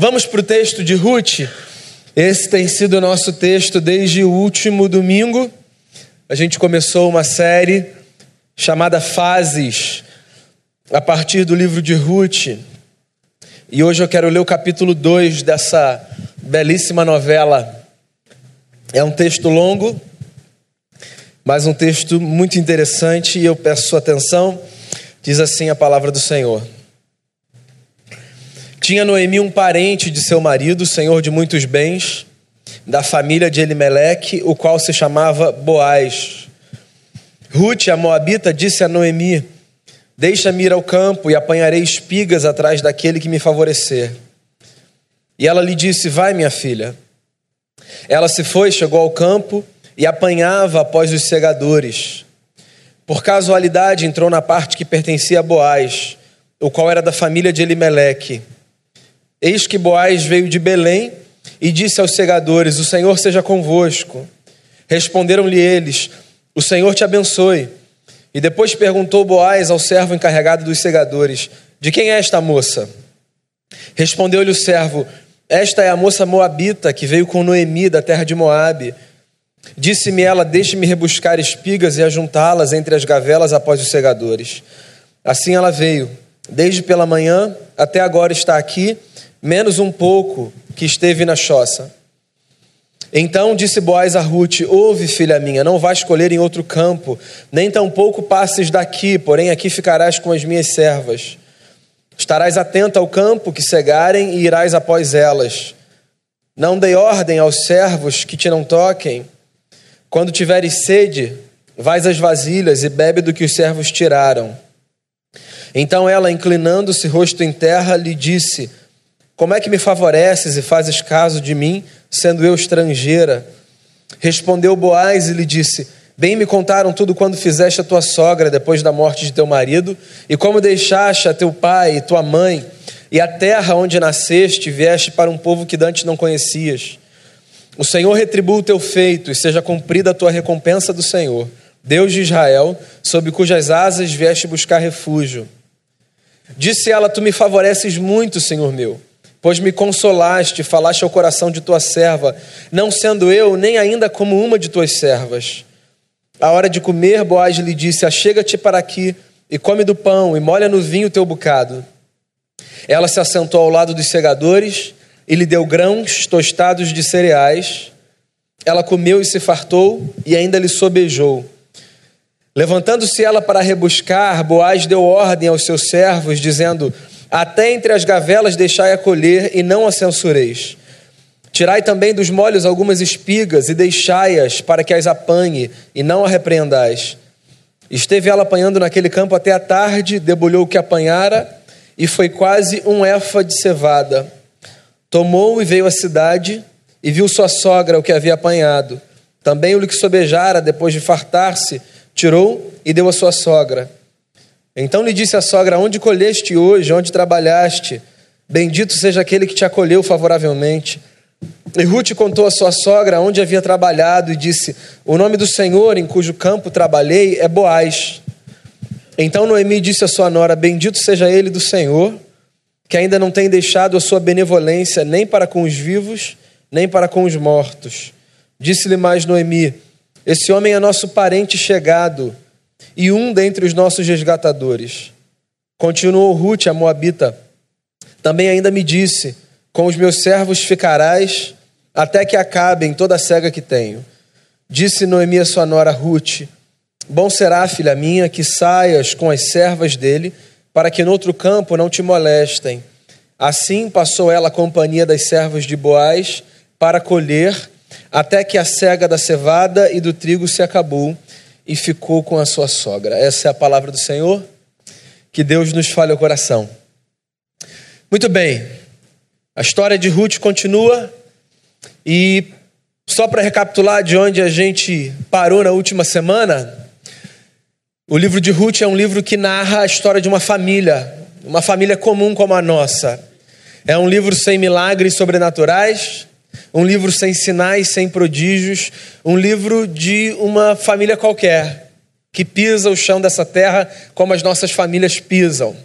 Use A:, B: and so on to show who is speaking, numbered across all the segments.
A: Vamos para o texto de Ruth. Esse tem sido o nosso texto desde o último domingo. A gente começou uma série chamada Fases, a partir do livro de Ruth. E hoje eu quero ler o capítulo 2 dessa belíssima novela. É um texto longo, mas um texto muito interessante e eu peço sua atenção. Diz assim a palavra do Senhor. Tinha Noemi um parente de seu marido, senhor de muitos bens, da família de Elimeleque, o qual se chamava Boaz. Ruth, a moabita, disse a Noemi: Deixa-me ir ao campo e apanharei espigas atrás daquele que me favorecer. E ela lhe disse: Vai, minha filha. Ela se foi, chegou ao campo e apanhava após os segadores. Por casualidade, entrou na parte que pertencia a Boaz, o qual era da família de Elimeleque. Eis que Boaz veio de Belém e disse aos segadores: O Senhor seja convosco. Responderam-lhe eles: O Senhor te abençoe. E depois perguntou Boaz ao servo encarregado dos segadores: De quem é esta moça? Respondeu-lhe o servo: Esta é a moça moabita que veio com Noemi da terra de Moabe. Disse-me ela: Deixe-me rebuscar espigas e ajuntá-las entre as gavelas após os segadores. Assim ela veio. Desde pela manhã até agora está aqui menos um pouco que esteve na choça. Então disse Boaz a Ruth: Ouve, filha minha, não vais colher em outro campo, nem tampouco passes daqui, porém aqui ficarás com as minhas servas. Estarás atenta ao campo que cegarem e irás após elas. Não dei ordem aos servos que te não toquem. Quando tiveres sede, vais às vasilhas e bebe do que os servos tiraram. Então ela, inclinando-se rosto em terra, lhe disse: como é que me favoreces e fazes caso de mim, sendo eu estrangeira? Respondeu Boaz e lhe disse: Bem me contaram tudo quando fizeste a tua sogra depois da morte de teu marido, e como deixaste a teu pai e tua mãe, e a terra onde nasceste, vieste para um povo que dantes não conhecias. O Senhor retribua o teu feito, e seja cumprida a tua recompensa do Senhor, Deus de Israel, sob cujas asas vieste buscar refúgio. Disse ela: Tu me favoreces muito, Senhor meu pois me consolaste, falaste ao coração de tua serva, não sendo eu nem ainda como uma de tuas servas. A hora de comer, Boaz lhe disse: Achega-te para aqui e come do pão e molha no vinho o teu bocado. Ela se assentou ao lado dos segadores e lhe deu grãos tostados de cereais. Ela comeu e se fartou e ainda lhe sobejou. Levantando-se ela para rebuscar, Boaz deu ordem aos seus servos, dizendo: até entre as gavelas deixai acolher e não a censureis. Tirai também dos molhos algumas espigas e deixai-as para que as apanhe e não a repreendais. Esteve ela apanhando naquele campo até a tarde, debulhou o que apanhara e foi quase um éfa de cevada. Tomou e veio à cidade e viu sua sogra o que havia apanhado. Também o que sobejara, depois de fartar-se, tirou e deu à sua sogra. Então lhe disse a sogra: Onde colheste hoje? Onde trabalhaste? Bendito seja aquele que te acolheu favoravelmente. E Ruth contou à sua sogra onde havia trabalhado e disse: O nome do Senhor em cujo campo trabalhei é Boaz. Então Noemi disse à sua nora: Bendito seja ele do Senhor, que ainda não tem deixado a sua benevolência nem para com os vivos, nem para com os mortos. Disse-lhe mais Noemi: Esse homem é nosso parente chegado e um dentre os nossos resgatadores. Continuou Ruth, a Moabita. Também ainda me disse: Com os meus servos ficarás até que acabem toda a cega que tenho. Disse Noemi a sua nora Ruth: Bom será, filha minha, que saias com as servas dele, para que no outro campo não te molestem. Assim passou ela a companhia das servas de Boaz para colher, até que a cega da cevada e do trigo se acabou e ficou com a sua sogra. Essa é a palavra do Senhor. Que Deus nos fale o coração. Muito bem, a história de Ruth continua e só para recapitular de onde a gente parou na última semana, o livro de Ruth é um livro que narra a história de uma família, uma família comum como a nossa. É um livro sem milagres sobrenaturais, um livro sem sinais, sem prodígios, um livro de uma família qualquer, que pisa o chão dessa terra como as nossas famílias pisam.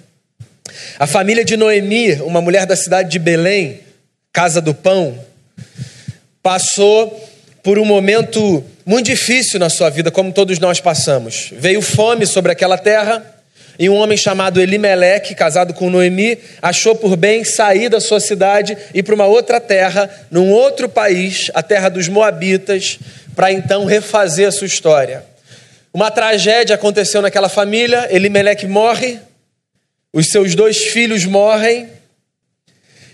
A: A família de Noemi, uma mulher da cidade de Belém, casa do pão, passou por um momento muito difícil na sua vida, como todos nós passamos. Veio fome sobre aquela terra e um homem chamado Elimeleque, casado com Noemi, achou por bem sair da sua cidade e para uma outra terra, num outro país, a terra dos Moabitas, para então refazer a sua história. Uma tragédia aconteceu naquela família, Elimeleque morre, os seus dois filhos morrem,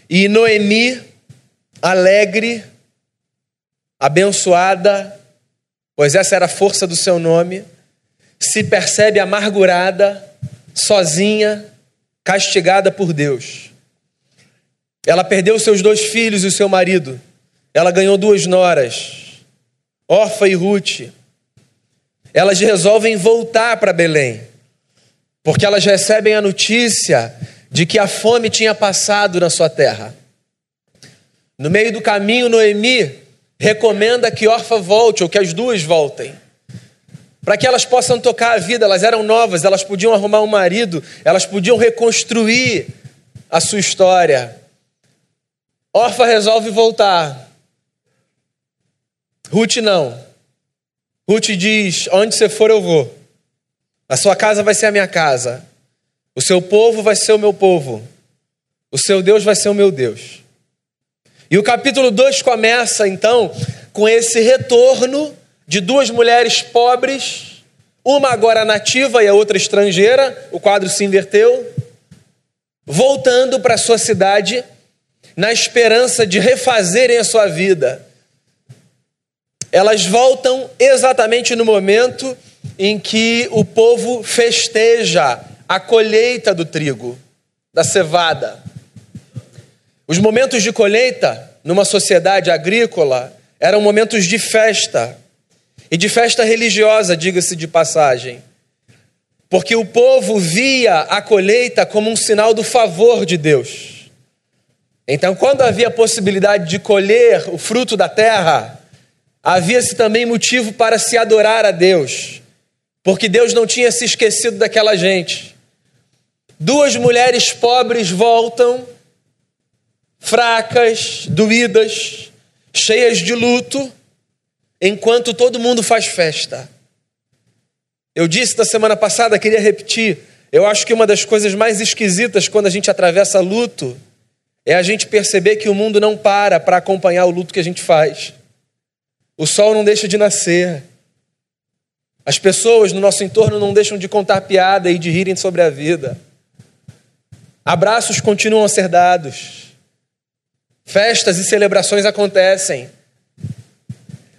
A: e Noemi, alegre, abençoada, pois essa era a força do seu nome, se percebe amargurada, sozinha, castigada por Deus. Ela perdeu seus dois filhos e o seu marido. Ela ganhou duas noras, Orfa e Ruth. Elas resolvem voltar para Belém, porque elas recebem a notícia de que a fome tinha passado na sua terra. No meio do caminho, Noemi recomenda que Orfa volte, ou que as duas voltem, para que elas possam tocar a vida. Elas eram novas, elas podiam arrumar um marido, elas podiam reconstruir a sua história. Orfa resolve voltar. Ruth não. Ruth diz: Onde você for, eu vou. A sua casa vai ser a minha casa. O seu povo vai ser o meu povo. O seu Deus vai ser o meu Deus. E o capítulo 2 começa então com esse retorno de duas mulheres pobres, uma agora nativa e a outra estrangeira, o quadro se inverteu, voltando para sua cidade na esperança de refazerem a sua vida. Elas voltam exatamente no momento em que o povo festeja a colheita do trigo, da cevada. Os momentos de colheita numa sociedade agrícola eram momentos de festa, e de festa religiosa, diga-se de passagem, porque o povo via a colheita como um sinal do favor de Deus. Então, quando havia a possibilidade de colher o fruto da terra, havia-se também motivo para se adorar a Deus, porque Deus não tinha se esquecido daquela gente. Duas mulheres pobres voltam fracas, doídas, cheias de luto, enquanto todo mundo faz festa. Eu disse da semana passada, queria repetir. Eu acho que uma das coisas mais esquisitas quando a gente atravessa luto é a gente perceber que o mundo não para para acompanhar o luto que a gente faz. O sol não deixa de nascer. As pessoas no nosso entorno não deixam de contar piada e de rirem sobre a vida. Abraços continuam a ser dados. Festas e celebrações acontecem.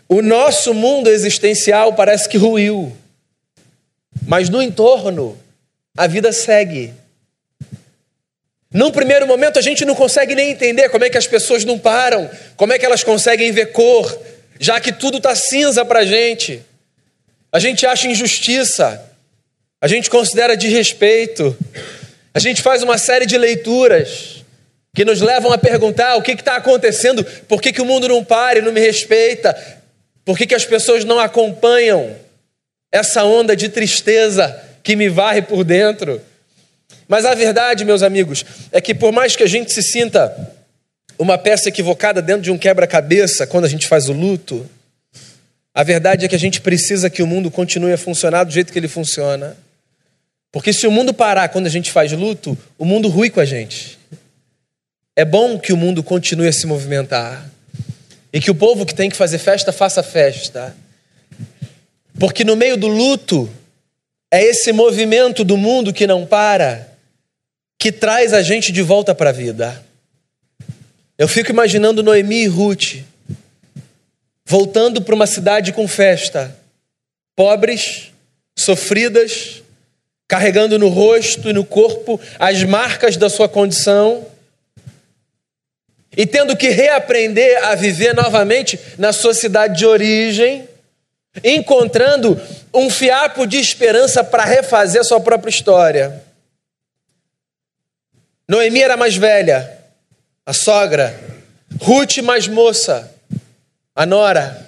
A: O nosso mundo existencial parece que ruiu, mas no entorno a vida segue. Num primeiro momento a gente não consegue nem entender como é que as pessoas não param, como é que elas conseguem ver cor, já que tudo está cinza para a gente. A gente acha injustiça, a gente considera desrespeito, a gente faz uma série de leituras que nos levam a perguntar o que está acontecendo, por que, que o mundo não para e não me respeita, por que, que as pessoas não acompanham essa onda de tristeza que me varre por dentro. Mas a verdade, meus amigos, é que por mais que a gente se sinta uma peça equivocada dentro de um quebra-cabeça quando a gente faz o luto, a verdade é que a gente precisa que o mundo continue a funcionar do jeito que ele funciona. Porque se o mundo parar quando a gente faz luto, o mundo rui com a gente. É bom que o mundo continue a se movimentar e que o povo que tem que fazer festa faça festa. Porque no meio do luto é esse movimento do mundo que não para que traz a gente de volta para a vida. Eu fico imaginando Noemi e Ruth voltando para uma cidade com festa, pobres, sofridas, carregando no rosto e no corpo as marcas da sua condição e tendo que reaprender a viver novamente na sua cidade de origem, encontrando um fiapo de esperança para refazer a sua própria história. Noemi era mais velha, a sogra, Ruth mais moça, a nora.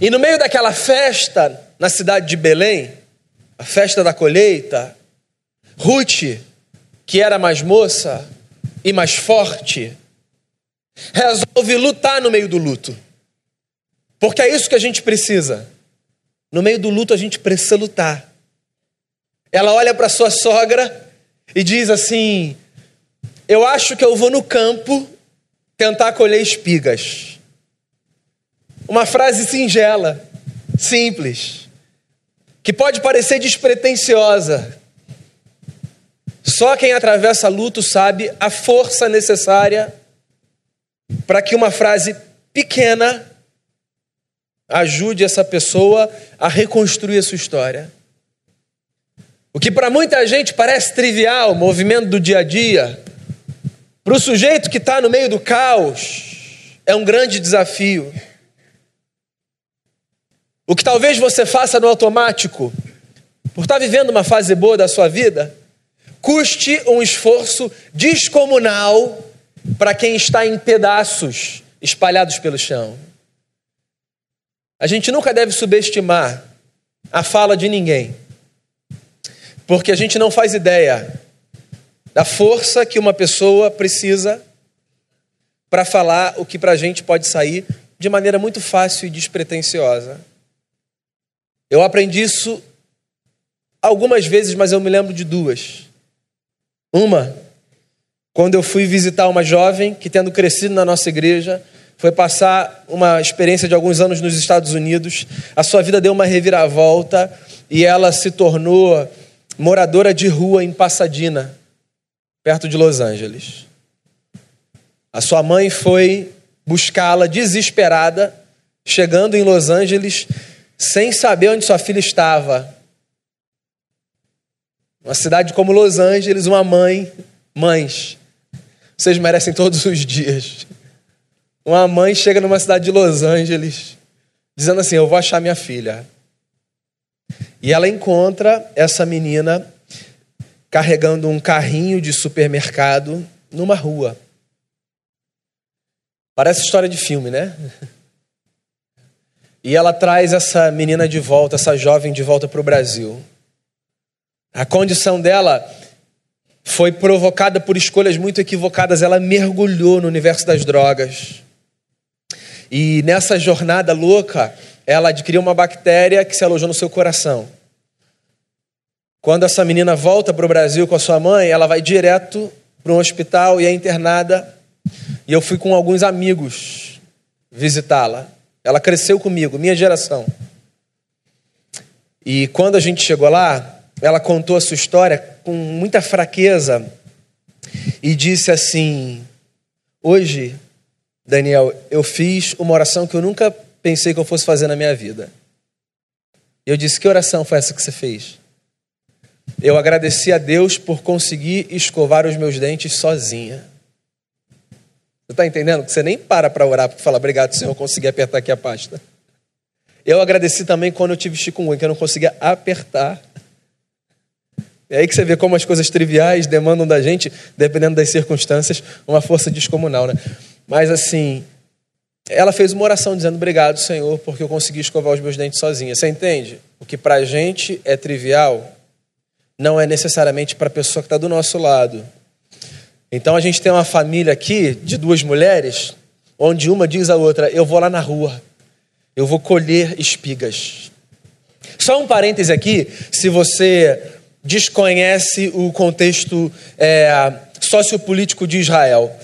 A: E no meio daquela festa na cidade de Belém, a festa da colheita, Ruth, que era mais moça, e mais forte, resolve lutar no meio do luto. Porque é isso que a gente precisa. No meio do luto, a gente precisa lutar. Ela olha para sua sogra e diz assim: Eu acho que eu vou no campo tentar colher espigas. Uma frase singela, simples, que pode parecer despretensiosa. Só quem atravessa luto sabe a força necessária para que uma frase pequena ajude essa pessoa a reconstruir a sua história. O que para muita gente parece trivial, movimento do dia a dia, para o sujeito que está no meio do caos, é um grande desafio. O que talvez você faça no automático, por estar tá vivendo uma fase boa da sua vida, custe um esforço descomunal para quem está em pedaços espalhados pelo chão. A gente nunca deve subestimar a fala de ninguém, porque a gente não faz ideia da força que uma pessoa precisa para falar o que para a gente pode sair de maneira muito fácil e despretensiosa. Eu aprendi isso algumas vezes, mas eu me lembro de duas. Uma, quando eu fui visitar uma jovem que, tendo crescido na nossa igreja, foi passar uma experiência de alguns anos nos Estados Unidos. A sua vida deu uma reviravolta e ela se tornou moradora de rua em Pasadena, perto de Los Angeles. A sua mãe foi buscá-la desesperada, chegando em Los Angeles sem saber onde sua filha estava. Uma cidade como Los Angeles, uma mãe, mães, vocês merecem todos os dias. Uma mãe chega numa cidade de Los Angeles dizendo assim: Eu vou achar minha filha. E ela encontra essa menina carregando um carrinho de supermercado numa rua. Parece história de filme, né? E ela traz essa menina de volta, essa jovem de volta para o Brasil. A condição dela foi provocada por escolhas muito equivocadas. Ela mergulhou no universo das drogas. E nessa jornada louca, ela adquiriu uma bactéria que se alojou no seu coração. Quando essa menina volta para o Brasil com a sua mãe, ela vai direto para um hospital e é internada. E eu fui com alguns amigos visitá-la. Ela cresceu comigo, minha geração. E quando a gente chegou lá, ela contou a sua história com muita fraqueza e disse assim: Hoje Daniel, eu fiz uma oração que eu nunca pensei que eu fosse fazer na minha vida. Eu disse: Que oração foi essa que você fez? Eu agradeci a Deus por conseguir escovar os meus dentes sozinha. Você está entendendo? Que você nem para para orar para falar, obrigado, Senhor, eu consegui apertar aqui a pasta. Eu agradeci também quando eu tive chikungunya, que eu não conseguia apertar. É aí que você vê como as coisas triviais demandam da gente, dependendo das circunstâncias, uma força descomunal, né? Mas assim, ela fez uma oração dizendo obrigado, Senhor, porque eu consegui escovar os meus dentes sozinha. Você entende? O que para a gente é trivial, não é necessariamente para a pessoa que está do nosso lado. Então a gente tem uma família aqui de duas mulheres, onde uma diz à outra: Eu vou lá na rua, eu vou colher espigas. Só um parêntese aqui, se você desconhece o contexto é, sociopolítico de Israel.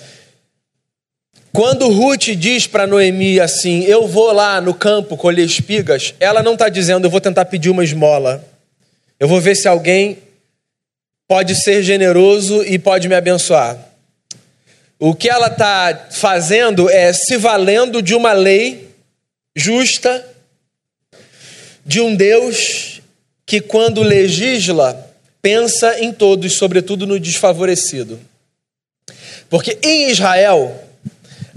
A: Quando Ruth diz para Noemi assim: Eu vou lá no campo colher espigas, ela não está dizendo, eu vou tentar pedir uma esmola. Eu vou ver se alguém pode ser generoso e pode me abençoar. O que ela está fazendo é se valendo de uma lei justa, de um Deus que, quando legisla, pensa em todos, sobretudo no desfavorecido. Porque em Israel,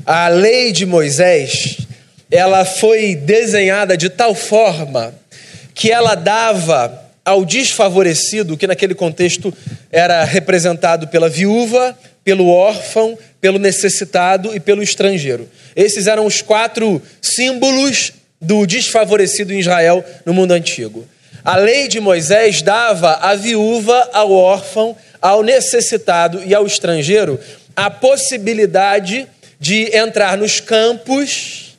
A: a lei de Moisés, ela foi desenhada de tal forma que ela dava ao desfavorecido, que naquele contexto era representado pela viúva, pelo órfão, pelo necessitado e pelo estrangeiro. Esses eram os quatro símbolos do desfavorecido em Israel no mundo antigo. A lei de Moisés dava à viúva, ao órfão, ao necessitado e ao estrangeiro a possibilidade de entrar nos campos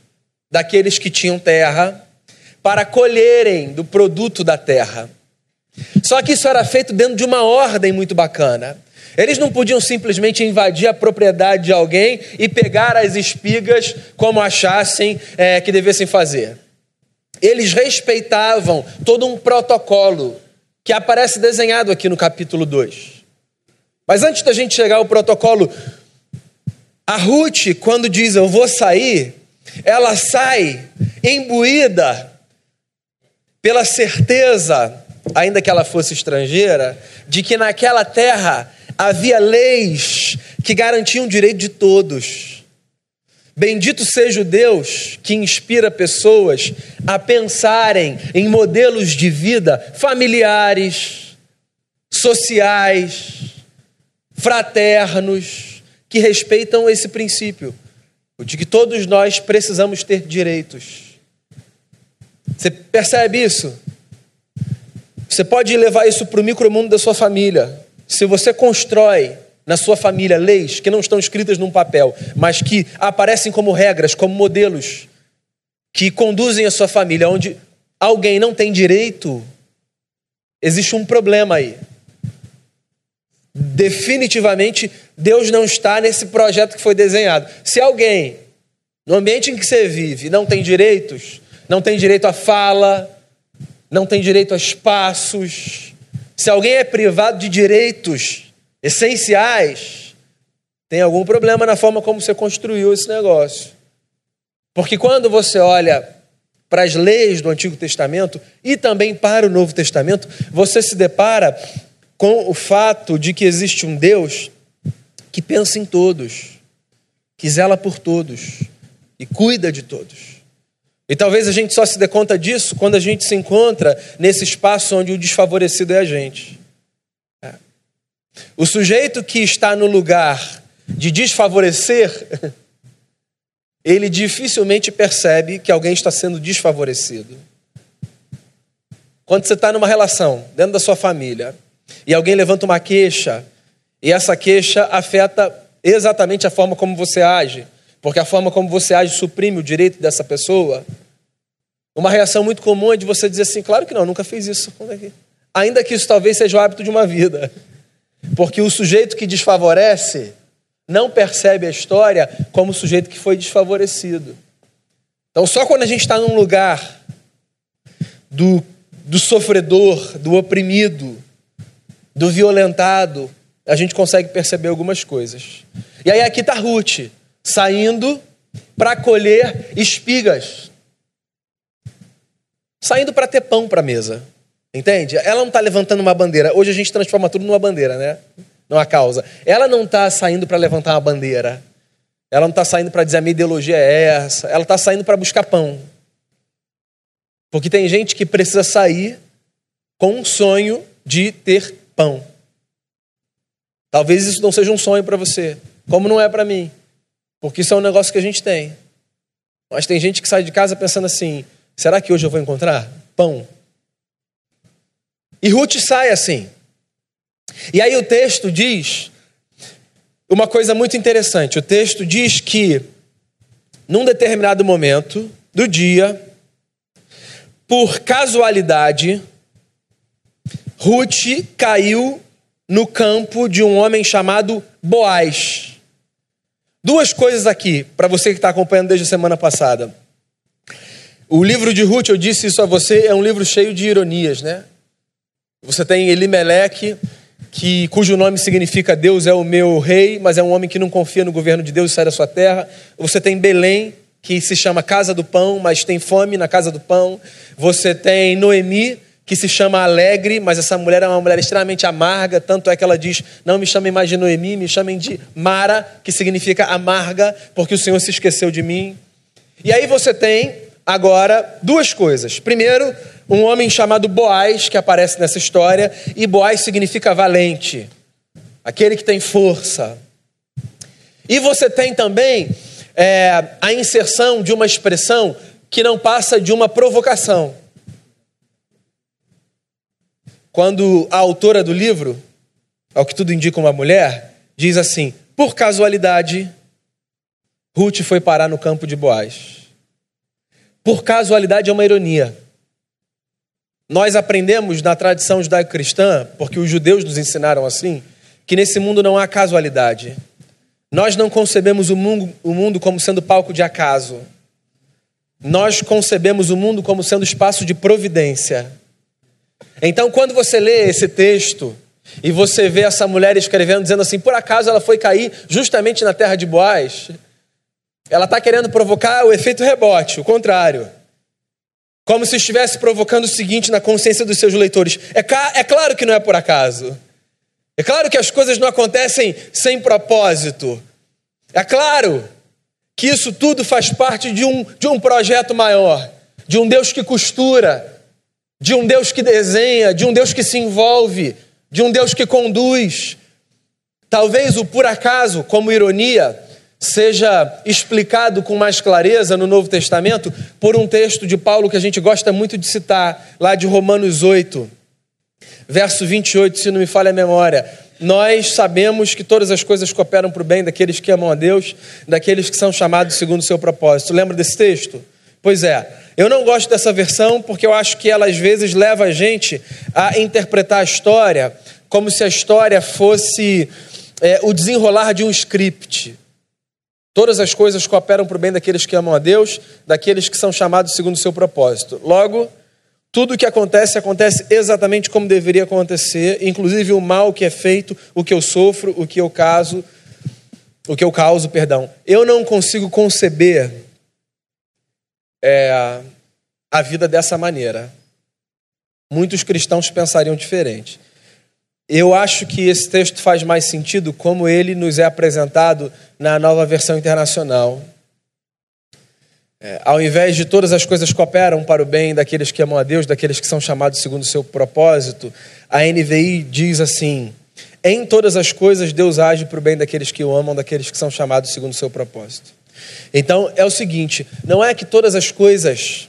A: daqueles que tinham terra para colherem do produto da terra. Só que isso era feito dentro de uma ordem muito bacana. Eles não podiam simplesmente invadir a propriedade de alguém e pegar as espigas como achassem é, que devessem fazer. Eles respeitavam todo um protocolo que aparece desenhado aqui no capítulo 2. Mas antes da gente chegar ao protocolo, a Ruth, quando diz eu vou sair, ela sai imbuída pela certeza, ainda que ela fosse estrangeira, de que naquela terra havia leis que garantiam o direito de todos. Bendito seja o Deus que inspira pessoas a pensarem em modelos de vida familiares, sociais, fraternos, que respeitam esse princípio, o de que todos nós precisamos ter direitos. Você percebe isso? Você pode levar isso para o micromundo da sua família. Se você constrói na sua família leis que não estão escritas num papel, mas que aparecem como regras, como modelos que conduzem a sua família, onde alguém não tem direito, existe um problema aí. Definitivamente, Deus não está nesse projeto que foi desenhado. Se alguém, no ambiente em que você vive, não tem direitos, não tem direito à fala, não tem direito a espaços, se alguém é privado de direitos essenciais, tem algum problema na forma como você construiu esse negócio. Porque quando você olha para as leis do Antigo Testamento e também para o Novo Testamento, você se depara com o fato de que existe um Deus que pensa em todos, que zela por todos e cuida de todos. E talvez a gente só se dê conta disso quando a gente se encontra nesse espaço onde o desfavorecido é a gente. O sujeito que está no lugar de desfavorecer, ele dificilmente percebe que alguém está sendo desfavorecido. Quando você está numa relação, dentro da sua família, e alguém levanta uma queixa, e essa queixa afeta exatamente a forma como você age, porque a forma como você age suprime o direito dessa pessoa. Uma reação muito comum é de você dizer assim: claro que não, nunca fiz isso. Ainda que isso talvez seja o hábito de uma vida. Porque o sujeito que desfavorece não percebe a história como o sujeito que foi desfavorecido. Então, só quando a gente está num lugar do, do sofredor, do oprimido, do violentado, a gente consegue perceber algumas coisas. E aí aqui está Ruth, saindo para colher espigas. Saindo para ter pão para a mesa. Entende? Ela não está levantando uma bandeira. Hoje a gente transforma tudo numa bandeira, né? Numa causa. Ela não está saindo para levantar uma bandeira. Ela não está saindo para dizer a minha ideologia é essa. Ela está saindo para buscar pão. Porque tem gente que precisa sair com um sonho de ter pão. Talvez isso não seja um sonho para você, como não é para mim. Porque isso é um negócio que a gente tem. Mas tem gente que sai de casa pensando assim: será que hoje eu vou encontrar pão? E Ruth sai assim. E aí o texto diz uma coisa muito interessante. O texto diz que, num determinado momento do dia, por casualidade, Ruth caiu no campo de um homem chamado Boaz. Duas coisas aqui, para você que está acompanhando desde a semana passada. O livro de Ruth, eu disse isso a você, é um livro cheio de ironias, né? Você tem Elimeleque, que, cujo nome significa Deus é o meu rei, mas é um homem que não confia no governo de Deus e sai da sua terra. Você tem Belém, que se chama Casa do Pão, mas tem fome na Casa do Pão. Você tem Noemi, que se chama Alegre, mas essa mulher é uma mulher extremamente amarga, tanto é que ela diz: Não me chamem mais de Noemi, me chamem de Mara, que significa amarga, porque o Senhor se esqueceu de mim. E aí você tem agora duas coisas. Primeiro, um homem chamado Boaz, que aparece nessa história, e Boaz significa valente, aquele que tem força. E você tem também é, a inserção de uma expressão que não passa de uma provocação. Quando a autora do livro, ao que tudo indica uma mulher, diz assim: por casualidade, Ruth foi parar no campo de Boaz. Por casualidade é uma ironia. Nós aprendemos na tradição judaico-cristã, porque os judeus nos ensinaram assim, que nesse mundo não há casualidade. Nós não concebemos o mundo, o mundo como sendo palco de acaso. Nós concebemos o mundo como sendo espaço de providência. Então, quando você lê esse texto e você vê essa mulher escrevendo, dizendo assim: por acaso ela foi cair justamente na terra de Boaz, ela está querendo provocar o efeito rebote, o contrário. Como se estivesse provocando o seguinte na consciência dos seus leitores: é, é claro que não é por acaso. É claro que as coisas não acontecem sem propósito. É claro que isso tudo faz parte de um, de um projeto maior, de um Deus que costura, de um Deus que desenha, de um Deus que se envolve, de um Deus que conduz. Talvez o por acaso, como ironia, seja explicado com mais clareza no Novo Testamento por um texto de Paulo que a gente gosta muito de citar, lá de Romanos 8, verso 28, se não me falha a memória. Nós sabemos que todas as coisas cooperam para o bem daqueles que amam a Deus, daqueles que são chamados segundo o seu propósito. Lembra desse texto? Pois é, eu não gosto dessa versão porque eu acho que ela às vezes leva a gente a interpretar a história como se a história fosse é, o desenrolar de um script. Todas as coisas cooperam para o bem daqueles que amam a Deus, daqueles que são chamados segundo o seu propósito. Logo, tudo o que acontece, acontece exatamente como deveria acontecer, inclusive o mal que é feito, o que eu sofro, o que eu caso, o que eu causo, perdão. Eu não consigo conceber é, a vida dessa maneira. Muitos cristãos pensariam diferente. Eu acho que esse texto faz mais sentido como ele nos é apresentado na nova versão internacional. É, ao invés de todas as coisas cooperam para o bem daqueles que amam a Deus, daqueles que são chamados segundo o seu propósito, a NVI diz assim: em todas as coisas Deus age para o bem daqueles que o amam, daqueles que são chamados segundo o seu propósito. Então é o seguinte: não é que todas as coisas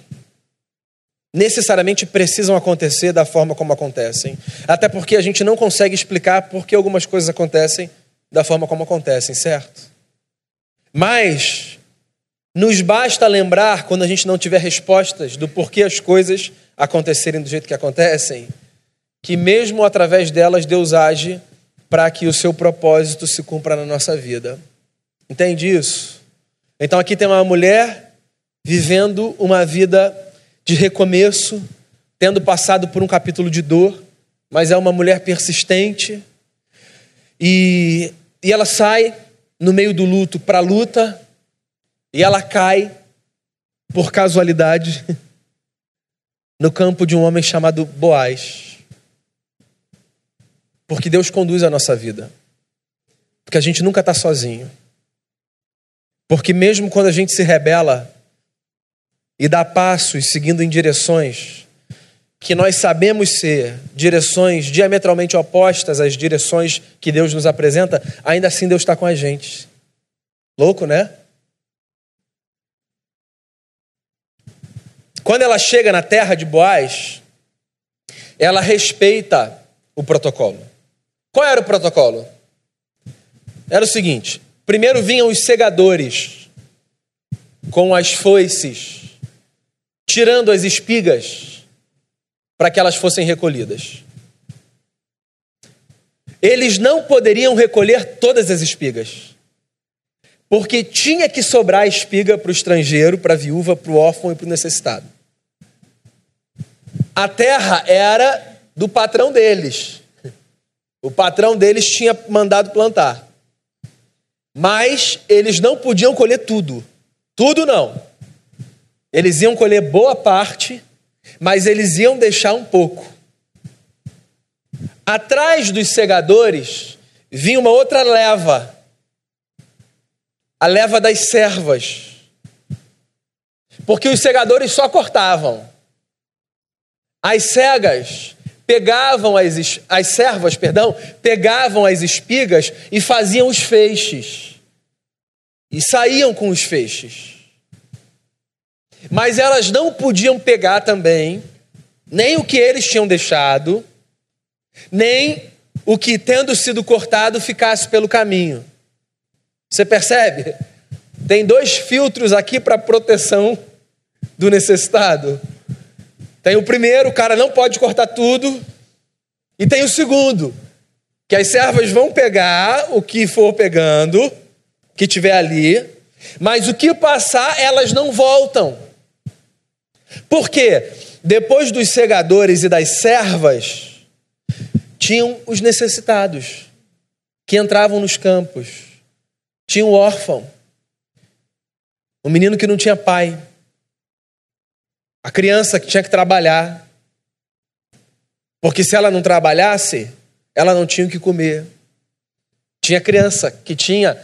A: necessariamente precisam acontecer da forma como acontecem. Até porque a gente não consegue explicar por que algumas coisas acontecem da forma como acontecem, certo? Mas nos basta lembrar, quando a gente não tiver respostas do porquê as coisas acontecerem do jeito que acontecem, que mesmo através delas Deus age para que o seu propósito se cumpra na nossa vida. Entende isso? Então aqui tem uma mulher vivendo uma vida de recomeço, tendo passado por um capítulo de dor, mas é uma mulher persistente. E, e ela sai no meio do luto para a luta, e ela cai, por casualidade, no campo de um homem chamado Boaz. Porque Deus conduz a nossa vida. Porque a gente nunca está sozinho. Porque mesmo quando a gente se rebela e dá passos seguindo em direções que nós sabemos ser direções diametralmente opostas às direções que Deus nos apresenta, ainda assim Deus está com a gente. Louco, né? Quando ela chega na terra de Boaz, ela respeita o protocolo. Qual era o protocolo? Era o seguinte: Primeiro vinham os segadores com as foices, tirando as espigas para que elas fossem recolhidas. Eles não poderiam recolher todas as espigas, porque tinha que sobrar espiga para o estrangeiro, para a viúva, para o órfão e para o necessitado. A terra era do patrão deles. O patrão deles tinha mandado plantar. Mas eles não podiam colher tudo. Tudo não. Eles iam colher boa parte, mas eles iam deixar um pouco. Atrás dos segadores vinha uma outra leva, a leva das servas. Porque os segadores só cortavam. As cegas pegavam as, as servas, perdão, pegavam as espigas e faziam os feixes. E saíam com os feixes. Mas elas não podiam pegar também nem o que eles tinham deixado, nem o que, tendo sido cortado, ficasse pelo caminho. Você percebe? Tem dois filtros aqui para proteção do necessitado. Tem o primeiro, o cara não pode cortar tudo. E tem o segundo, que as servas vão pegar o que for pegando, que tiver ali, mas o que passar, elas não voltam. Por quê? Depois dos segadores e das servas, tinham os necessitados, que entravam nos campos. Tinha um órfão, um menino que não tinha pai, a criança que tinha que trabalhar, porque se ela não trabalhasse, ela não tinha o que comer. Tinha criança que tinha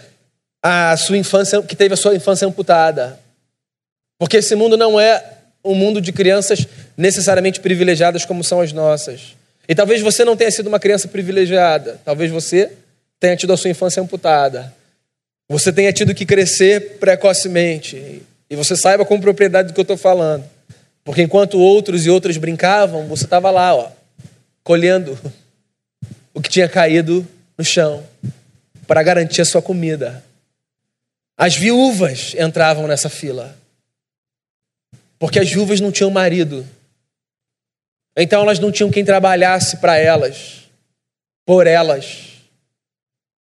A: a sua infância, que teve a sua infância amputada. Porque esse mundo não é um mundo de crianças necessariamente privilegiadas como são as nossas. E talvez você não tenha sido uma criança privilegiada, talvez você tenha tido a sua infância amputada. Você tenha tido que crescer precocemente. E você saiba com propriedade do que eu estou falando. Porque enquanto outros e outras brincavam, você estava lá, ó, colhendo o que tinha caído no chão para garantir a sua comida. As viúvas entravam nessa fila. Porque as viúvas não tinham marido. Então elas não tinham quem trabalhasse para elas, por elas.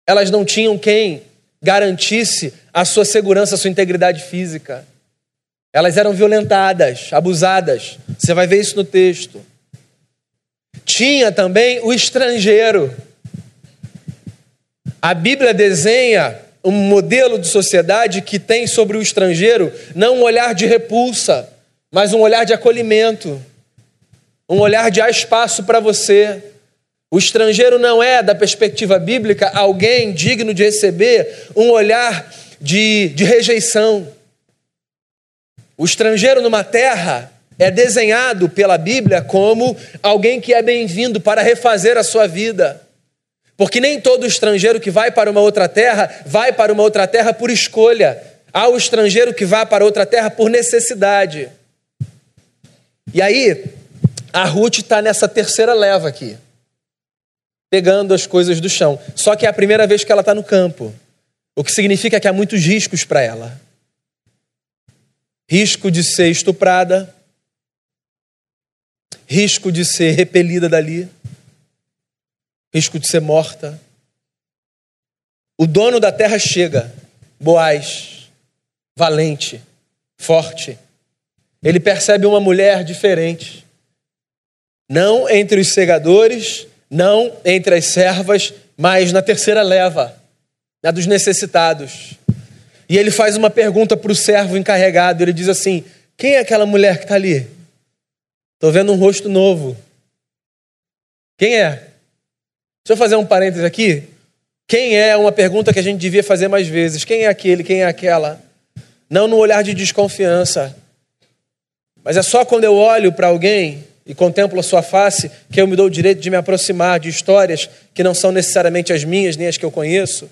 A: Elas não tinham quem garantisse a sua segurança, a sua integridade física. Elas eram violentadas, abusadas. Você vai ver isso no texto. Tinha também o estrangeiro. A Bíblia desenha um modelo de sociedade que tem sobre o estrangeiro não um olhar de repulsa, mas um olhar de acolhimento, um olhar de há espaço para você. O estrangeiro não é, da perspectiva bíblica, alguém digno de receber um olhar de, de rejeição. O estrangeiro numa terra é desenhado pela Bíblia como alguém que é bem-vindo para refazer a sua vida. Porque nem todo estrangeiro que vai para uma outra terra vai para uma outra terra por escolha. Há o estrangeiro que vai para outra terra por necessidade. E aí, a Ruth está nessa terceira leva aqui, pegando as coisas do chão. Só que é a primeira vez que ela está no campo, o que significa que há muitos riscos para ela risco de ser estuprada, risco de ser repelida dali, risco de ser morta. O dono da terra chega, Boaz, valente, forte. Ele percebe uma mulher diferente. Não entre os segadores, não entre as servas, mas na terceira leva, na dos necessitados. E ele faz uma pergunta para o servo encarregado. Ele diz assim: Quem é aquela mulher que está ali? Estou vendo um rosto novo. Quem é? Deixa eu fazer um parênteses aqui. Quem é uma pergunta que a gente devia fazer mais vezes. Quem é aquele? Quem é aquela? Não no olhar de desconfiança. Mas é só quando eu olho para alguém e contemplo a sua face que eu me dou o direito de me aproximar de histórias que não são necessariamente as minhas nem as que eu conheço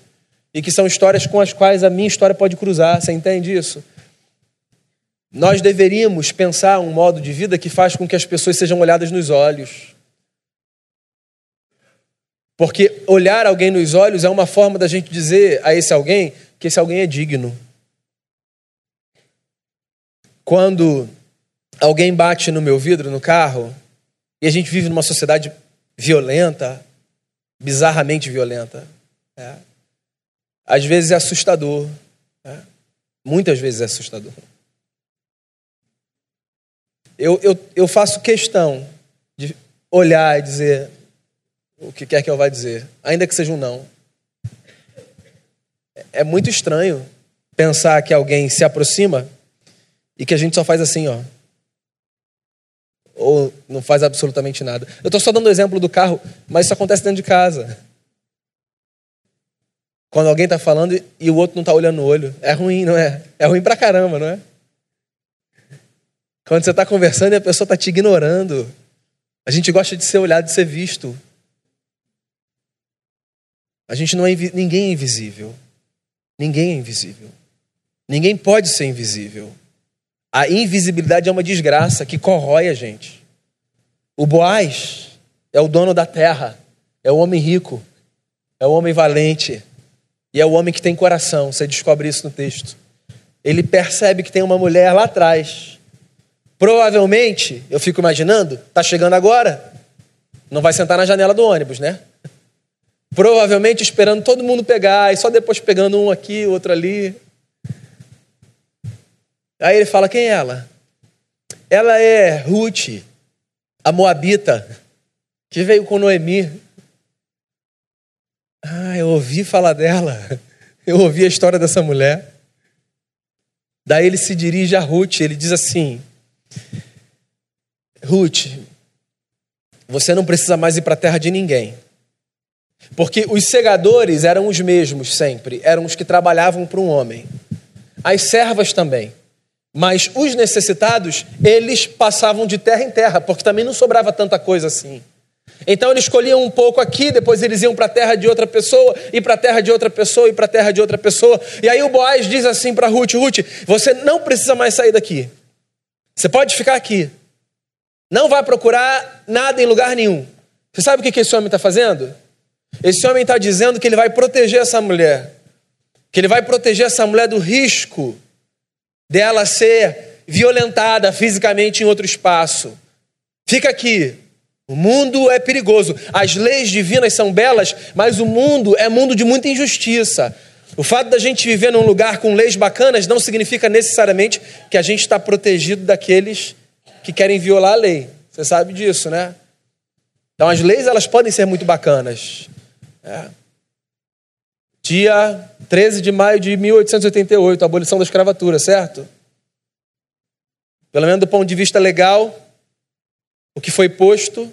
A: e que são histórias com as quais a minha história pode cruzar. Você entende isso? Nós deveríamos pensar um modo de vida que faz com que as pessoas sejam olhadas nos olhos. Porque olhar alguém nos olhos é uma forma da gente dizer a esse alguém que esse alguém é digno. Quando alguém bate no meu vidro no carro, e a gente vive numa sociedade violenta, bizarramente violenta. É. Às vezes é assustador. É. Muitas vezes é assustador. Eu, eu, eu faço questão de olhar e dizer o que quer que eu vá dizer, ainda que seja um não. É muito estranho pensar que alguém se aproxima e que a gente só faz assim, ó ou não faz absolutamente nada. Eu estou só dando o exemplo do carro, mas isso acontece dentro de casa. Quando alguém está falando e o outro não está olhando no olho. É ruim, não é? É ruim pra caramba, não é? Quando você está conversando e a pessoa está te ignorando. A gente gosta de ser olhado, de ser visto. A gente não é ninguém é invisível. Ninguém é invisível. Ninguém pode ser invisível. A invisibilidade é uma desgraça que corrói a gente. O Boaz é o dono da terra, é o homem rico, é o homem valente e é o homem que tem coração. Você descobre isso no texto. ele percebe que tem uma mulher lá atrás. Provavelmente, eu fico imaginando, tá chegando agora. Não vai sentar na janela do ônibus, né? Provavelmente esperando todo mundo pegar e só depois pegando um aqui, outro ali. Aí ele fala: quem é ela? Ela é Ruth, a Moabita, que veio com Noemi. Ah, eu ouvi falar dela. Eu ouvi a história dessa mulher. Daí ele se dirige a Ruth, ele diz assim: Ruth, você não precisa mais ir para a terra de ninguém. Porque os segadores eram os mesmos sempre, eram os que trabalhavam para um homem. As servas também. Mas os necessitados, eles passavam de terra em terra, porque também não sobrava tanta coisa assim. Então eles escolhiam um pouco aqui, depois eles iam para a terra de outra pessoa, e para a terra de outra pessoa, e para a terra de outra pessoa. E aí o Boaz diz assim para Ruth: Ruth, você não precisa mais sair daqui. Você pode ficar aqui. Não vai procurar nada em lugar nenhum. Você sabe o que esse homem está fazendo? Esse homem está dizendo que ele vai proteger essa mulher. Que ele vai proteger essa mulher do risco dela ser violentada fisicamente em outro espaço. Fica aqui. O mundo é perigoso. As leis divinas são belas, mas o mundo é mundo de muita injustiça. O fato da gente viver num lugar com leis bacanas não significa necessariamente que a gente está protegido daqueles que querem violar a lei. Você sabe disso, né? Então as leis elas podem ser muito bacanas. É. Dia 13 de maio de 1888, a abolição da escravatura, certo? Pelo menos do ponto de vista legal, o que foi posto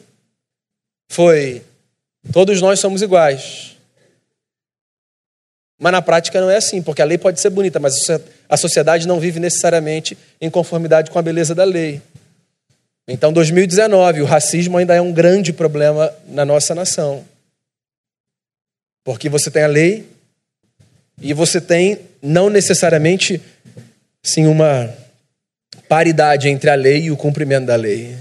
A: foi: todos nós somos iguais. Mas na prática não é assim, porque a lei pode ser bonita, mas a sociedade não vive necessariamente em conformidade com a beleza da lei. Então, 2019, o racismo ainda é um grande problema na nossa nação. Porque você tem a lei e você tem não necessariamente sim uma paridade entre a lei e o cumprimento da lei.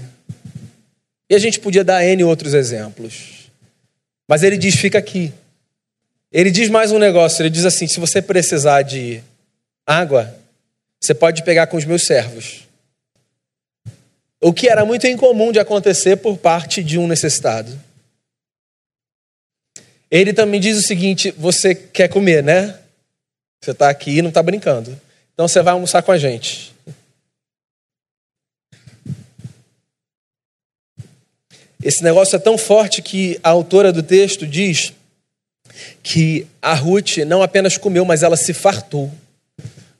A: E a gente podia dar N outros exemplos. Mas ele diz: fica aqui. Ele diz mais um negócio: ele diz assim: se você precisar de água, você pode pegar com os meus servos. O que era muito incomum de acontecer por parte de um necessitado. Ele também diz o seguinte: você quer comer, né? Você está aqui e não está brincando. Então você vai almoçar com a gente. Esse negócio é tão forte que a autora do texto diz que a Ruth não apenas comeu, mas ela se fartou.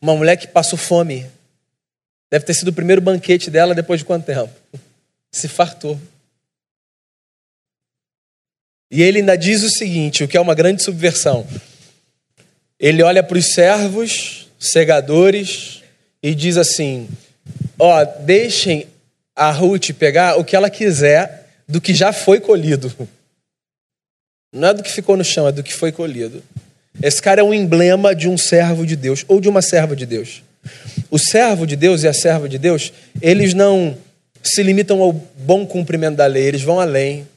A: Uma mulher que passou fome. Deve ter sido o primeiro banquete dela depois de quanto tempo? Se fartou. E ele ainda diz o seguinte, o que é uma grande subversão. Ele olha para os servos, segadores, e diz assim: Ó, oh, deixem a Ruth pegar o que ela quiser do que já foi colhido. Não é do que ficou no chão, é do que foi colhido. Esse cara é um emblema de um servo de Deus ou de uma serva de Deus. O servo de Deus e a serva de Deus, eles não se limitam ao bom cumprimento da lei, eles vão além.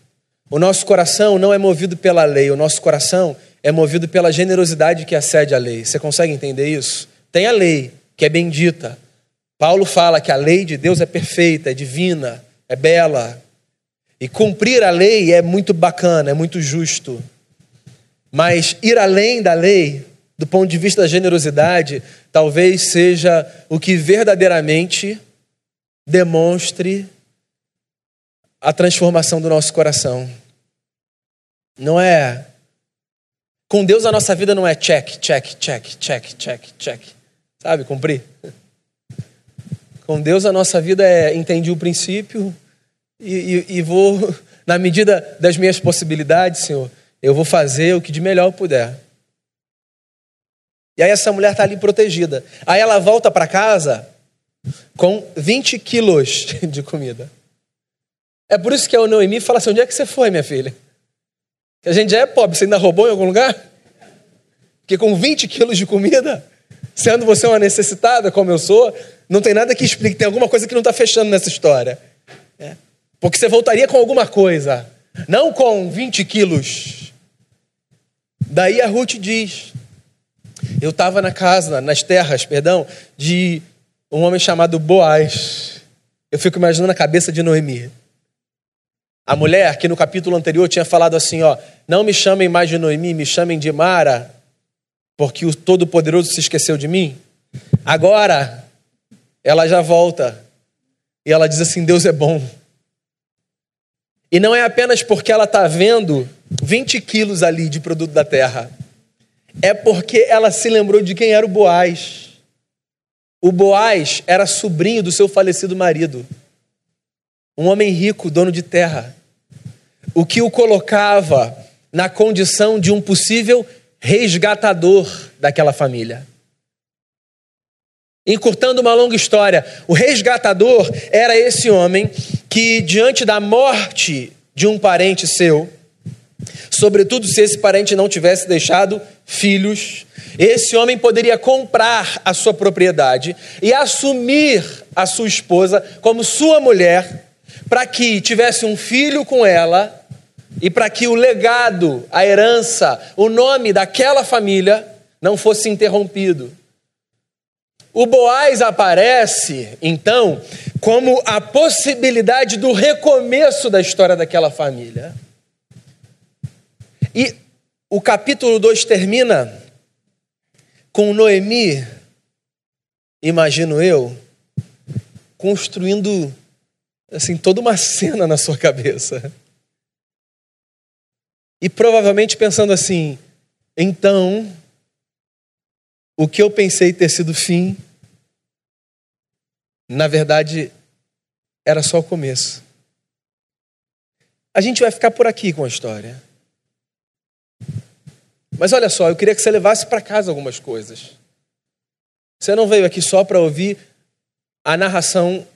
A: O nosso coração não é movido pela lei, o nosso coração é movido pela generosidade que acede à lei. Você consegue entender isso? Tem a lei, que é bendita. Paulo fala que a lei de Deus é perfeita, é divina, é bela. E cumprir a lei é muito bacana, é muito justo. Mas ir além da lei, do ponto de vista da generosidade, talvez seja o que verdadeiramente demonstre a transformação do nosso coração. Não é. Com Deus a nossa vida não é check, check, check, check, check, check. Sabe, cumprir. Com Deus a nossa vida é entendi o princípio e, e, e vou, na medida das minhas possibilidades, Senhor, eu vou fazer o que de melhor eu puder. E aí essa mulher está ali protegida. Aí ela volta para casa com 20 quilos de comida. É por isso que a Noemi fala assim: onde é que você foi, minha filha? Que a gente já é pobre, você ainda roubou em algum lugar? Porque com 20 quilos de comida, sendo você uma necessitada como eu sou, não tem nada que explique, tem alguma coisa que não está fechando nessa história. É. Porque você voltaria com alguma coisa, não com 20 quilos. Daí a Ruth diz: Eu estava na casa, nas terras, perdão, de um homem chamado Boaz. Eu fico imaginando a cabeça de Noemi. A mulher que no capítulo anterior tinha falado assim, ó, não me chamem mais de Noemi, me chamem de Mara, porque o Todo-Poderoso se esqueceu de mim. Agora, ela já volta e ela diz assim: Deus é bom. E não é apenas porque ela está vendo 20 quilos ali de produto da terra, é porque ela se lembrou de quem era o Boaz. O Boaz era sobrinho do seu falecido marido, um homem rico, dono de terra, o que o colocava na condição de um possível resgatador daquela família. Encurtando uma longa história, o resgatador era esse homem que, diante da morte de um parente seu, sobretudo se esse parente não tivesse deixado filhos, esse homem poderia comprar a sua propriedade e assumir a sua esposa como sua mulher, para que tivesse um filho com ela e para que o legado, a herança, o nome daquela família não fosse interrompido. O Boaz aparece, então, como a possibilidade do recomeço da história daquela família. E o capítulo 2 termina com Noemi, imagino eu, construindo assim toda uma cena na sua cabeça. E provavelmente pensando assim: então, o que eu pensei ter sido fim na verdade, era só o começo. A gente vai ficar por aqui com a história. Mas olha só, eu queria que você levasse para casa algumas coisas. Você não veio aqui só para ouvir a narração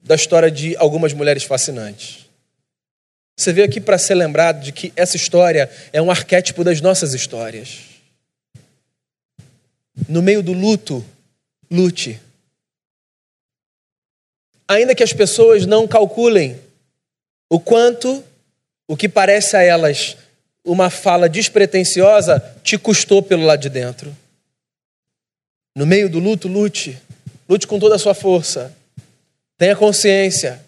A: da história de algumas mulheres fascinantes. Você veio aqui para ser lembrado de que essa história é um arquétipo das nossas histórias. No meio do luto, lute ainda que as pessoas não calculem o quanto o que parece a elas uma fala despretensiosa te custou pelo lado de dentro. No meio do luto, lute. Lute com toda a sua força. Tenha consciência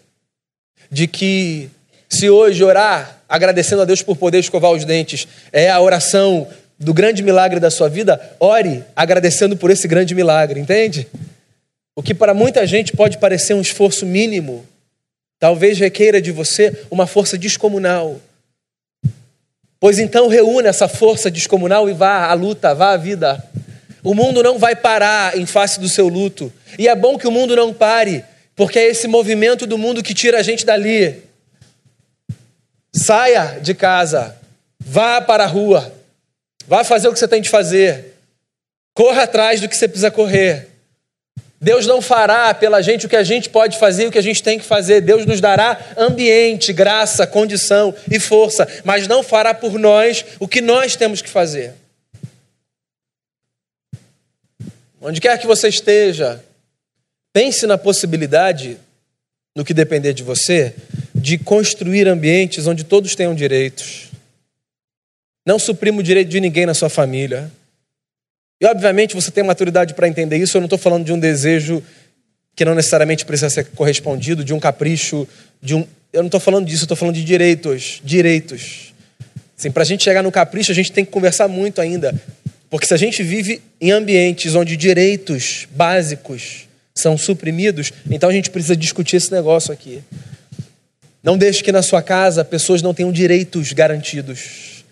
A: de que se hoje orar agradecendo a Deus por poder escovar os dentes é a oração do grande milagre da sua vida, ore agradecendo por esse grande milagre, entende? O que para muita gente pode parecer um esforço mínimo, talvez requeira de você uma força descomunal. Pois então reúna essa força descomunal e vá à luta, vá à vida. O mundo não vai parar em face do seu luto. E é bom que o mundo não pare, porque é esse movimento do mundo que tira a gente dali. Saia de casa, vá para a rua, vá fazer o que você tem de fazer, corra atrás do que você precisa correr. Deus não fará pela gente o que a gente pode fazer e o que a gente tem que fazer. Deus nos dará ambiente, graça, condição e força, mas não fará por nós o que nós temos que fazer. Onde quer que você esteja, pense na possibilidade, no que depender de você, de construir ambientes onde todos tenham direitos. Não suprima o direito de ninguém na sua família. E obviamente você tem maturidade para entender isso. Eu não estou falando de um desejo que não necessariamente precisa ser correspondido, de um capricho, de um. Eu não estou falando disso. Estou falando de direitos, direitos. Assim, para a gente chegar no capricho, a gente tem que conversar muito ainda, porque se a gente vive em ambientes onde direitos básicos são suprimidos, então a gente precisa discutir esse negócio aqui. Não deixe que na sua casa pessoas não tenham direitos garantidos.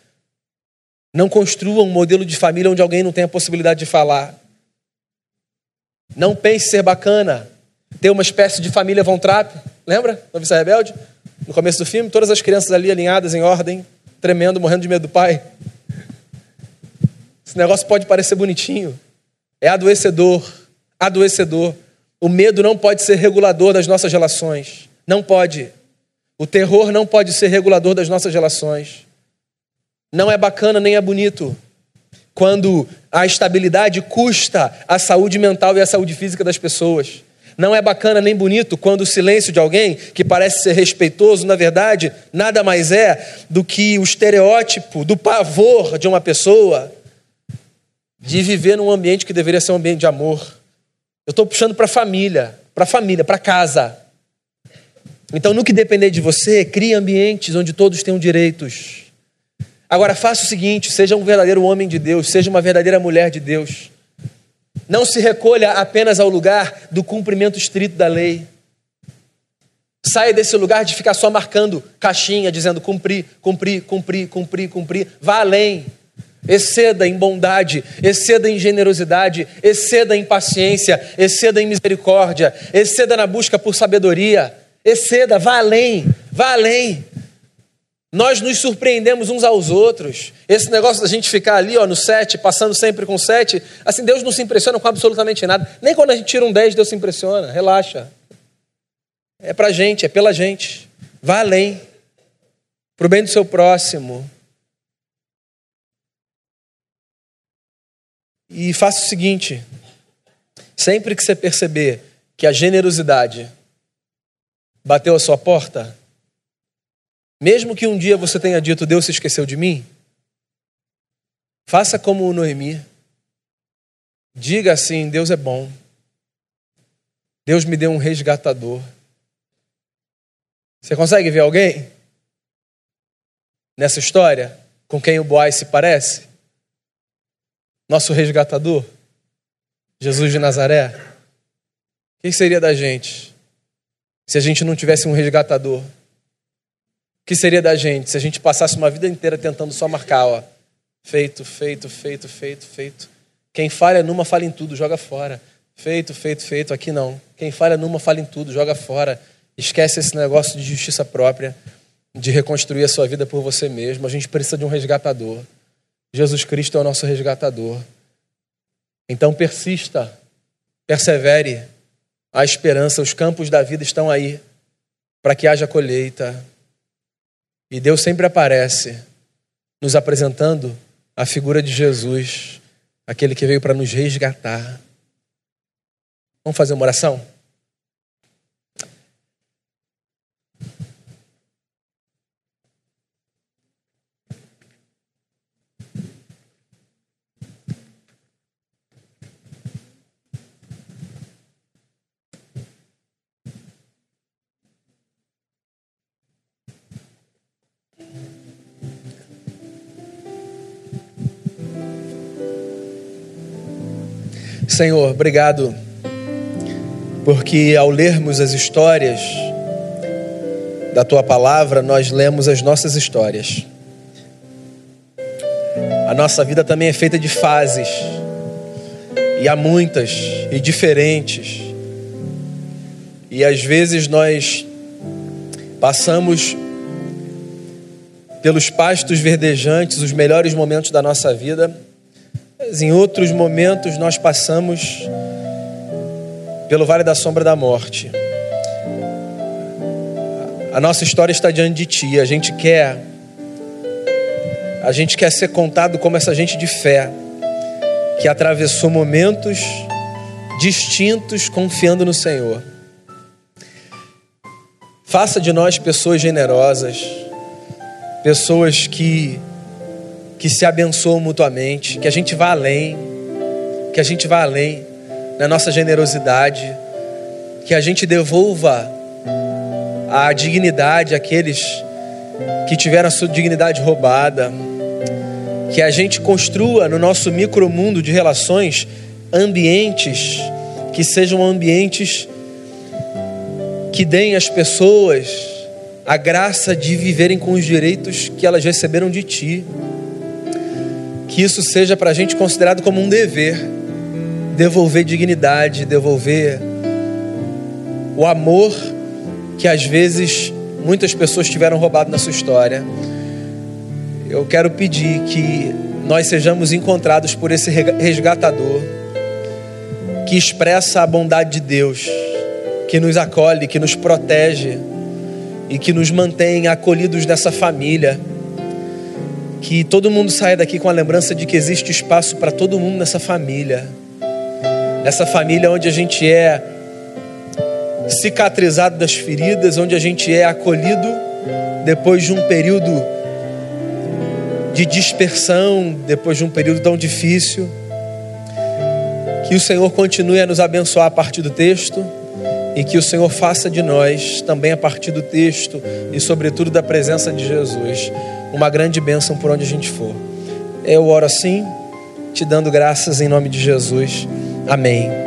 A: Não construa um modelo de família onde alguém não tem a possibilidade de falar. Não pense ser bacana. Ter uma espécie de família Von Trapp. Lembra? Noviça Rebelde? No começo do filme, todas as crianças ali alinhadas em ordem, tremendo, morrendo de medo do pai. Esse negócio pode parecer bonitinho. É adoecedor. Adoecedor. O medo não pode ser regulador das nossas relações. Não pode. O terror não pode ser regulador das nossas relações. Não é bacana nem é bonito quando a estabilidade custa a saúde mental e a saúde física das pessoas. Não é bacana nem bonito quando o silêncio de alguém que parece ser respeitoso, na verdade, nada mais é do que o estereótipo do pavor de uma pessoa de viver num ambiente que deveria ser um ambiente de amor. Eu estou puxando para a família, para a família, para casa. Então, no que depender de você, crie ambientes onde todos tenham direitos. Agora, faça o seguinte: seja um verdadeiro homem de Deus, seja uma verdadeira mulher de Deus. Não se recolha apenas ao lugar do cumprimento estrito da lei. Saia desse lugar de ficar só marcando caixinha, dizendo cumprir, cumprir, cumprir, cumprir, cumprir. Vá além. Exceda em bondade, exceda em generosidade, exceda em paciência, exceda em misericórdia, exceda na busca por sabedoria. Exceda, vá além, vá além. Nós nos surpreendemos uns aos outros. Esse negócio da gente ficar ali ó, no sete, passando sempre com sete, assim, Deus não se impressiona com absolutamente nada. Nem quando a gente tira um dez, Deus se impressiona. Relaxa. É pra gente, é pela gente. Vá além. Pro bem do seu próximo. E faça o seguinte: sempre que você perceber que a generosidade bateu a sua porta, mesmo que um dia você tenha dito Deus se esqueceu de mim, faça como o Noemi. Diga assim: Deus é bom. Deus me deu um resgatador. Você consegue ver alguém nessa história com quem o Boaz se parece? Nosso resgatador? Jesus de Nazaré? O que seria da gente se a gente não tivesse um resgatador? O que seria da gente se a gente passasse uma vida inteira tentando só marcar, ó, feito, feito, feito, feito, feito. Quem falha numa, fala em tudo, joga fora. Feito, feito, feito, aqui não. Quem falha numa, fala em tudo, joga fora. Esquece esse negócio de justiça própria, de reconstruir a sua vida por você mesmo. A gente precisa de um resgatador. Jesus Cristo é o nosso resgatador. Então persista, persevere. A esperança, os campos da vida estão aí para que haja colheita. E Deus sempre aparece nos apresentando a figura de Jesus, aquele que veio para nos resgatar. Vamos fazer uma oração? Senhor, obrigado, porque ao lermos as histórias da tua palavra, nós lemos as nossas histórias. A nossa vida também é feita de fases, e há muitas e diferentes. E às vezes nós passamos pelos pastos verdejantes, os melhores momentos da nossa vida, em outros momentos nós passamos pelo vale da sombra da morte. A nossa história está diante de ti. A gente quer a gente quer ser contado como essa gente de fé que atravessou momentos distintos confiando no Senhor. Faça de nós pessoas generosas, pessoas que que se abençoam mutuamente, que a gente vá além, que a gente vá além na nossa generosidade, que a gente devolva a dignidade àqueles que tiveram a sua dignidade roubada, que a gente construa no nosso micromundo de relações ambientes que sejam ambientes que deem às pessoas a graça de viverem com os direitos que elas receberam de ti que isso seja para a gente considerado como um dever devolver dignidade, devolver o amor que às vezes muitas pessoas tiveram roubado na sua história. Eu quero pedir que nós sejamos encontrados por esse resgatador que expressa a bondade de Deus, que nos acolhe, que nos protege e que nos mantém acolhidos nessa família que todo mundo saia daqui com a lembrança de que existe espaço para todo mundo nessa família. Nessa família onde a gente é cicatrizado das feridas, onde a gente é acolhido depois de um período de dispersão, depois de um período tão difícil. Que o Senhor continue a nos abençoar a partir do texto e que o Senhor faça de nós, também a partir do texto e, sobretudo, da presença de Jesus, uma grande bênção por onde a gente for. Eu oro assim, te dando graças em nome de Jesus. Amém.